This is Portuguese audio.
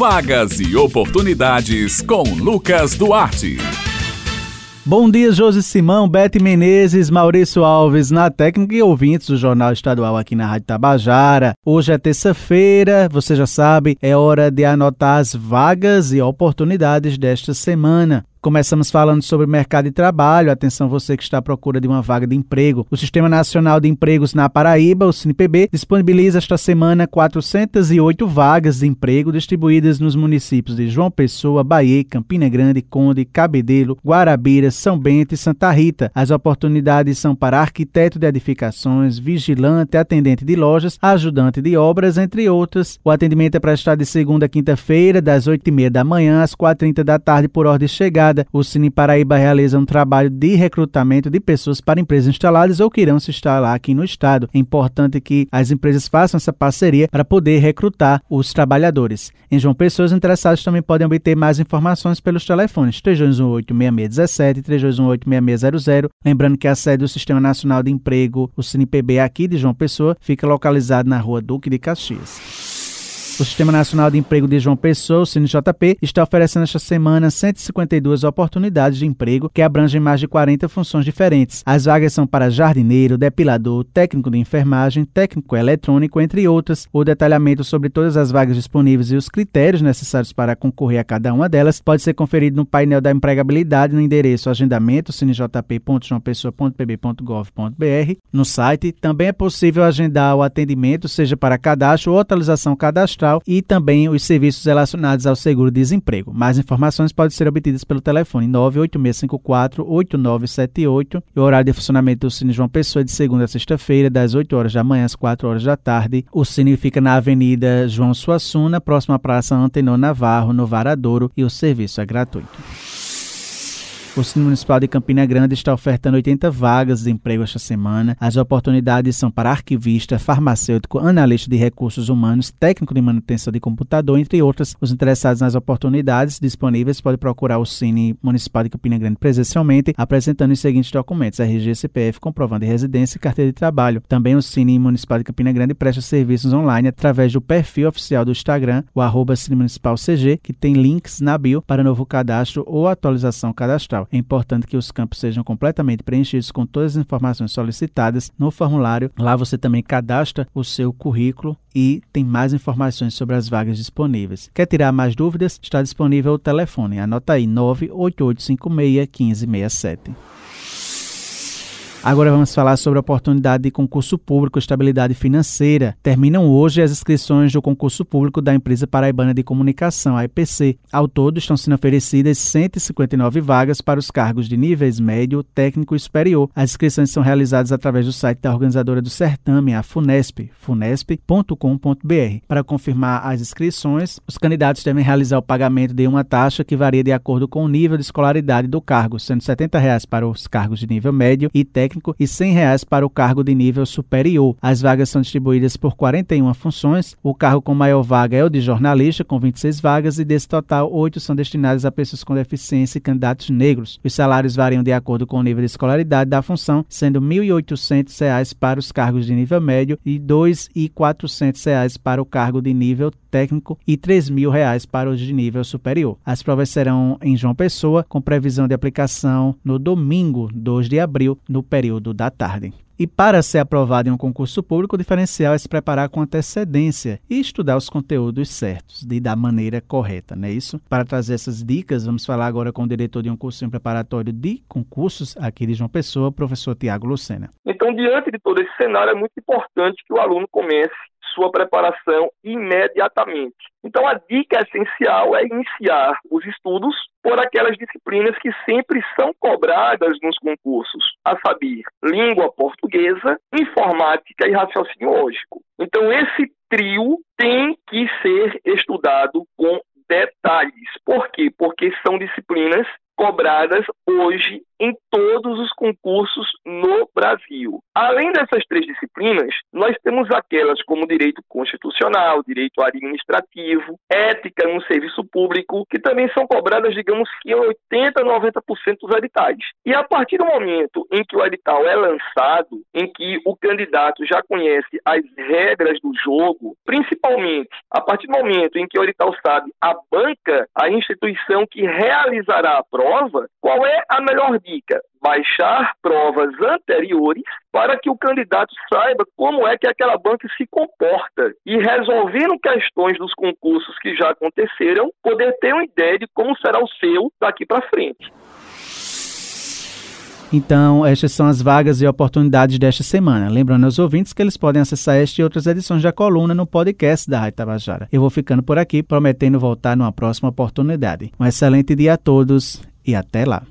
Vagas e oportunidades com Lucas Duarte. Bom dia, Josi Simão, Bete Menezes, Maurício Alves na técnica e ouvintes do Jornal Estadual aqui na Rádio Tabajara. Hoje é terça-feira, você já sabe, é hora de anotar as vagas e oportunidades desta semana. Começamos falando sobre o mercado de trabalho. Atenção, você que está à procura de uma vaga de emprego. O Sistema Nacional de Empregos na Paraíba, o SINPB, disponibiliza esta semana 408 vagas de emprego distribuídas nos municípios de João Pessoa, Bahia, Campina Grande, Conde, Cabedelo, Guarabira, São Bento e Santa Rita. As oportunidades são para arquiteto de edificações, vigilante, atendente de lojas, ajudante de obras, entre outras. O atendimento é prestado de segunda a quinta-feira, das 8h30 da manhã às 4h30 da tarde, por ordem de chegada o Cine Paraíba realiza um trabalho de recrutamento de pessoas para empresas instaladas ou que irão se instalar aqui no estado. É importante que as empresas façam essa parceria para poder recrutar os trabalhadores. Em João Pessoa, os interessados também podem obter mais informações pelos telefones 3218-6617 e 3218-6600. Lembrando que a sede do Sistema Nacional de Emprego, o CinePB aqui de João Pessoa, fica localizado na rua Duque de Caxias. O Sistema Nacional de Emprego de João Pessoa, o CineJP, está oferecendo esta semana 152 oportunidades de emprego que abrangem mais de 40 funções diferentes. As vagas são para jardineiro, depilador, técnico de enfermagem, técnico eletrônico, entre outras. O detalhamento sobre todas as vagas disponíveis e os critérios necessários para concorrer a cada uma delas pode ser conferido no painel da empregabilidade no endereço agendamento cinejp.joaopessoa.pb.gov.br. No site também é possível agendar o atendimento, seja para cadastro ou atualização cadastral e também os serviços relacionados ao seguro-desemprego. Mais informações podem ser obtidas pelo telefone 98654-8978 e o horário de funcionamento do Cine João Pessoa é de segunda a sexta-feira, das 8 horas da manhã às 4 horas da tarde. O Cine fica na Avenida João Suassuna, próxima à Praça Antenor Navarro, no Varadouro, e o serviço é gratuito. O Cine Municipal de Campina Grande está ofertando 80 vagas de emprego esta semana. As oportunidades são para arquivista, farmacêutico, analista de recursos humanos, técnico de manutenção de computador, entre outras. Os interessados nas oportunidades disponíveis podem procurar o Cine Municipal de Campina Grande presencialmente, apresentando os seguintes documentos: RG, CPF, comprovando de residência e carteira de trabalho. Também o Cine Municipal de Campina Grande presta serviços online através do perfil oficial do Instagram, o arroba Cine Municipal CG, que tem links na bio para novo cadastro ou atualização cadastral. É importante que os campos sejam completamente preenchidos com todas as informações solicitadas no formulário. Lá você também cadastra o seu currículo e tem mais informações sobre as vagas disponíveis. Quer tirar mais dúvidas? Está disponível o telefone. Anota aí 98856 1567. Agora vamos falar sobre a oportunidade de concurso público estabilidade financeira. Terminam hoje as inscrições do concurso público da empresa paraibana de comunicação, a EPC. Ao todo estão sendo oferecidas 159 vagas para os cargos de níveis médio, técnico e superior. As inscrições são realizadas através do site da organizadora do certame, a Funesp, funesp.com.br. Para confirmar as inscrições, os candidatos devem realizar o pagamento de uma taxa que varia de acordo com o nível de escolaridade do cargo, sendo 70 reais para os cargos de nível médio e técnico técnico e 100 reais para o cargo de nível superior. As vagas são distribuídas por 41 funções. O cargo com maior vaga é o de jornalista, com 26 vagas, e desse total, 8 são destinadas a pessoas com deficiência e candidatos negros. Os salários variam de acordo com o nível de escolaridade da função, sendo R$ 1.800 para os cargos de nível médio e R$ 2.400 para o cargo de nível técnico e R$ 3.000 para os de nível superior. As provas serão em João Pessoa, com previsão de aplicação no domingo, 2 de abril, no período período da tarde. E para ser aprovado em um concurso público, o diferencial é se preparar com antecedência e estudar os conteúdos certos e da maneira correta, não é isso? Para trazer essas dicas, vamos falar agora com o diretor de um cursinho preparatório de concursos aqui de João Pessoa, professor Tiago Lucena. Então, diante de todo esse cenário, é muito importante que o aluno comece sua preparação imediatamente. Então, a dica essencial é iniciar os estudos por aquelas disciplinas que sempre são cobradas nos concursos, a saber, língua portuguesa, informática e raciocínio lógico. Então, esse trio tem que ser estudado com detalhes. Por quê? Porque são disciplinas cobradas hoje em todos os concursos no Brasil. Além dessas três disciplinas, nós temos aquelas como direito constitucional, direito administrativo, ética no serviço público, que também são cobradas, digamos que 80, 90% dos editais. E a partir do momento em que o edital é lançado, em que o candidato já conhece as regras do jogo, principalmente a partir do momento em que o edital sabe a banca, a instituição que realizará a prova, qual é a melhor dica? Baixar provas anteriores para que o candidato saiba como é que aquela banca se comporta e resolvendo questões dos concursos que já aconteceram, poder ter uma ideia de como será o seu daqui para frente. Então, estas são as vagas e oportunidades desta semana. Lembrando aos ouvintes que eles podem acessar esta e outras edições da coluna no podcast da Rádio Tabajara. Eu vou ficando por aqui, prometendo voltar numa próxima oportunidade. Um excelente dia a todos e até lá.